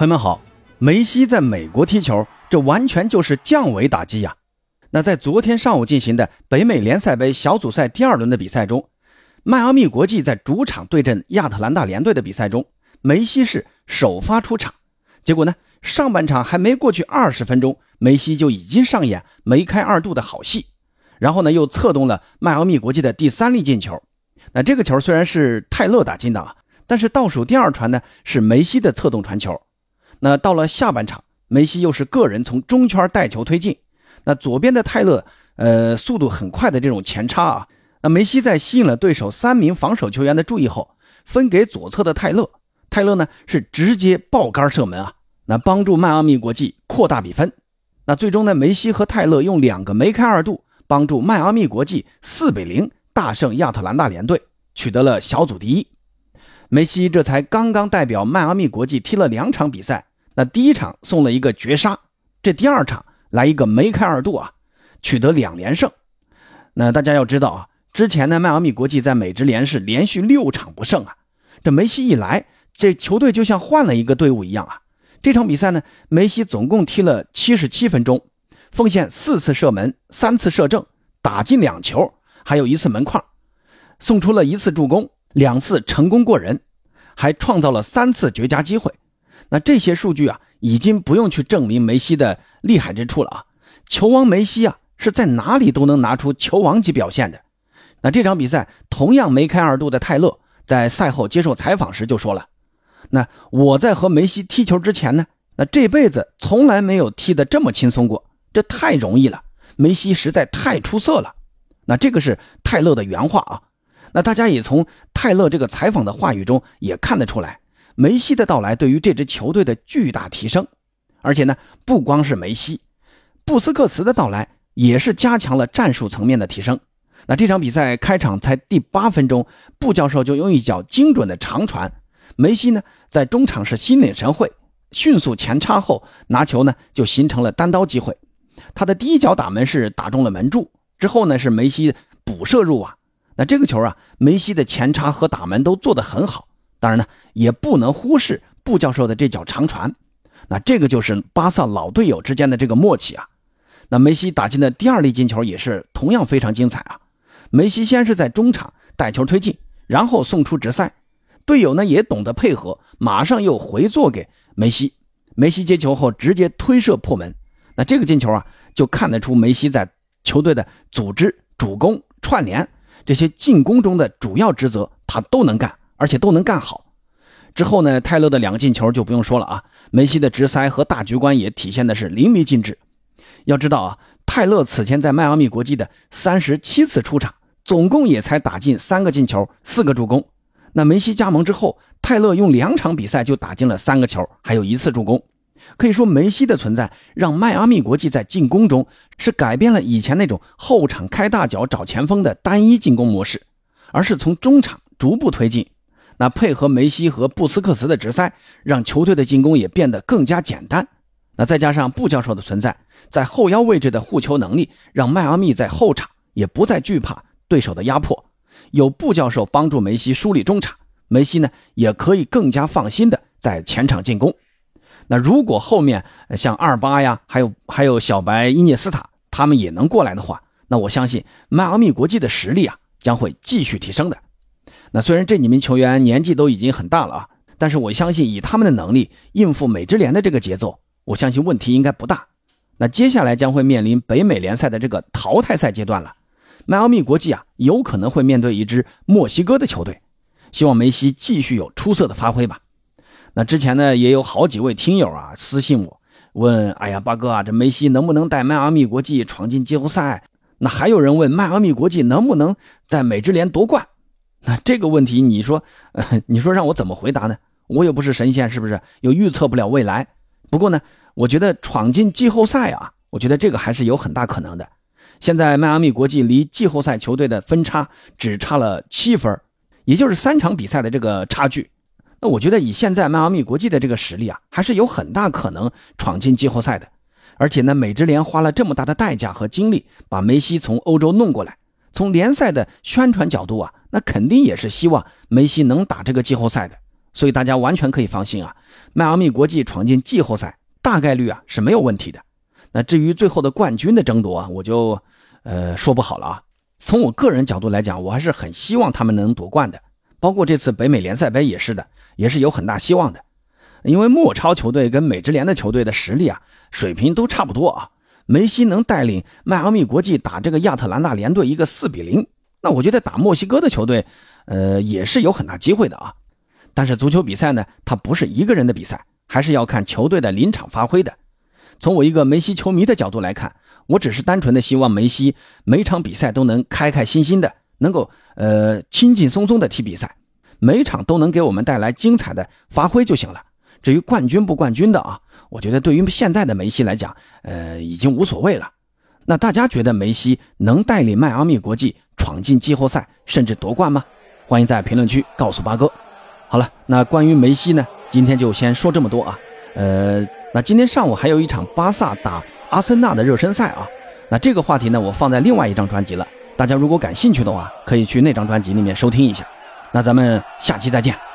朋友们好，梅西在美国踢球，这完全就是降维打击呀。那在昨天上午进行的北美联赛杯小组赛第二轮的比赛中，迈阿密国际在主场对阵亚特兰大联队的比赛中，梅西是首发出场。结果呢，上半场还没过去二十分钟，梅西就已经上演梅开二度的好戏，然后呢又策动了迈阿密国际的第三粒进球。那这个球虽然是泰勒打进的啊，但是倒数第二传呢是梅西的策动传球。那到了下半场，梅西又是个人从中圈带球推进，那左边的泰勒，呃，速度很快的这种前插啊，那梅西在吸引了对手三名防守球员的注意后，分给左侧的泰勒，泰勒呢是直接爆杆射门啊，那帮助迈阿密国际扩大比分。那最终呢，梅西和泰勒用两个梅开二度，帮助迈阿密国际四比零大胜亚特兰大联队，取得了小组第一。梅西这才刚刚代表迈阿密国际踢了两场比赛。那第一场送了一个绝杀，这第二场来一个梅开二度啊，取得两连胜。那大家要知道啊，之前呢，迈阿密国际在美职联是连续六场不胜啊。这梅西一来，这球队就像换了一个队伍一样啊。这场比赛呢，梅西总共踢了七十七分钟，奉献四次射门，三次射正，打进两球，还有一次门框，送出了一次助攻，两次成功过人，还创造了三次绝佳机会。那这些数据啊，已经不用去证明梅西的厉害之处了啊！球王梅西啊，是在哪里都能拿出球王级表现的。那这场比赛同样梅开二度的泰勒，在赛后接受采访时就说了：“那我在和梅西踢球之前呢，那这辈子从来没有踢得这么轻松过，这太容易了。梅西实在太出色了。”那这个是泰勒的原话啊。那大家也从泰勒这个采访的话语中也看得出来。梅西的到来对于这支球队的巨大提升，而且呢，不光是梅西，布斯克茨的到来也是加强了战术层面的提升。那这场比赛开场才第八分钟，布教授就用一脚精准的长传，梅西呢在中场是心领神会，迅速前插后拿球呢就形成了单刀机会。他的第一脚打门是打中了门柱，之后呢是梅西补射入网。那这个球啊，梅西的前插和打门都做得很好。当然呢，也不能忽视布教授的这脚长传，那这个就是巴萨老队友之间的这个默契啊。那梅西打进的第二粒进球也是同样非常精彩啊。梅西先是在中场带球推进，然后送出直塞，队友呢也懂得配合，马上又回做给梅西。梅西接球后直接推射破门，那这个进球啊，就看得出梅西在球队的组织、主攻、串联这些进攻中的主要职责，他都能干。而且都能干好，之后呢，泰勒的两个进球就不用说了啊。梅西的直塞和大局观也体现的是淋漓尽致。要知道啊，泰勒此前在迈阿密国际的三十七次出场，总共也才打进三个进球、四个助攻。那梅西加盟之后，泰勒用两场比赛就打进了三个球，还有一次助攻。可以说，梅西的存在让迈阿密国际在进攻中是改变了以前那种后场开大脚找前锋的单一进攻模式，而是从中场逐步推进。那配合梅西和布斯克茨的直塞，让球队的进攻也变得更加简单。那再加上布教授的存在，在后腰位置的护球能力，让迈阿密在后场也不再惧怕对手的压迫。有布教授帮助梅西梳理中场，梅西呢也可以更加放心的在前场进攻。那如果后面像二八呀，还有还有小白伊涅斯塔他们也能过来的话，那我相信迈阿密国际的实力啊将会继续提升的。那虽然这几名球员年纪都已经很大了啊，但是我相信以他们的能力应付美职联的这个节奏，我相信问题应该不大。那接下来将会面临北美联赛的这个淘汰赛阶段了，迈阿密国际啊有可能会面对一支墨西哥的球队，希望梅西继续有出色的发挥吧。那之前呢也有好几位听友啊私信我问，哎呀八哥啊，这梅西能不能带迈阿密国际闯进季后赛？那还有人问迈阿密国际能不能在美职联夺冠？那这个问题，你说，呃，你说让我怎么回答呢？我又不是神仙，是不是？又预测不了未来。不过呢，我觉得闯进季后赛啊，我觉得这个还是有很大可能的。现在迈阿密国际离季后赛球队的分差只差了七分，也就是三场比赛的这个差距。那我觉得以现在迈阿密国际的这个实力啊，还是有很大可能闯进季后赛的。而且呢，美职联花了这么大的代价和精力把梅西从欧洲弄过来。从联赛的宣传角度啊，那肯定也是希望梅西能打这个季后赛的。所以大家完全可以放心啊，迈阿密国际闯进季后赛大概率啊是没有问题的。那至于最后的冠军的争夺啊，我就呃说不好了啊。从我个人角度来讲，我还是很希望他们能夺冠的，包括这次北美联赛杯也是的，也是有很大希望的。因为墨超球队跟美职联的球队的实力啊，水平都差不多啊。梅西能带领迈阿密国际打这个亚特兰大联队一个四比零，那我觉得打墨西哥的球队，呃，也是有很大机会的啊。但是足球比赛呢，它不是一个人的比赛，还是要看球队的临场发挥的。从我一个梅西球迷的角度来看，我只是单纯的希望梅西每场比赛都能开开心心的，能够呃轻轻松松的踢比赛，每场都能给我们带来精彩的发挥就行了。至于冠军不冠军的啊，我觉得对于现在的梅西来讲，呃，已经无所谓了。那大家觉得梅西能带领迈阿密国际闯进季后赛，甚至夺冠吗？欢迎在评论区告诉八哥。好了，那关于梅西呢，今天就先说这么多啊。呃，那今天上午还有一场巴萨打阿森纳的热身赛啊。那这个话题呢，我放在另外一张专辑了。大家如果感兴趣的话，可以去那张专辑里面收听一下。那咱们下期再见。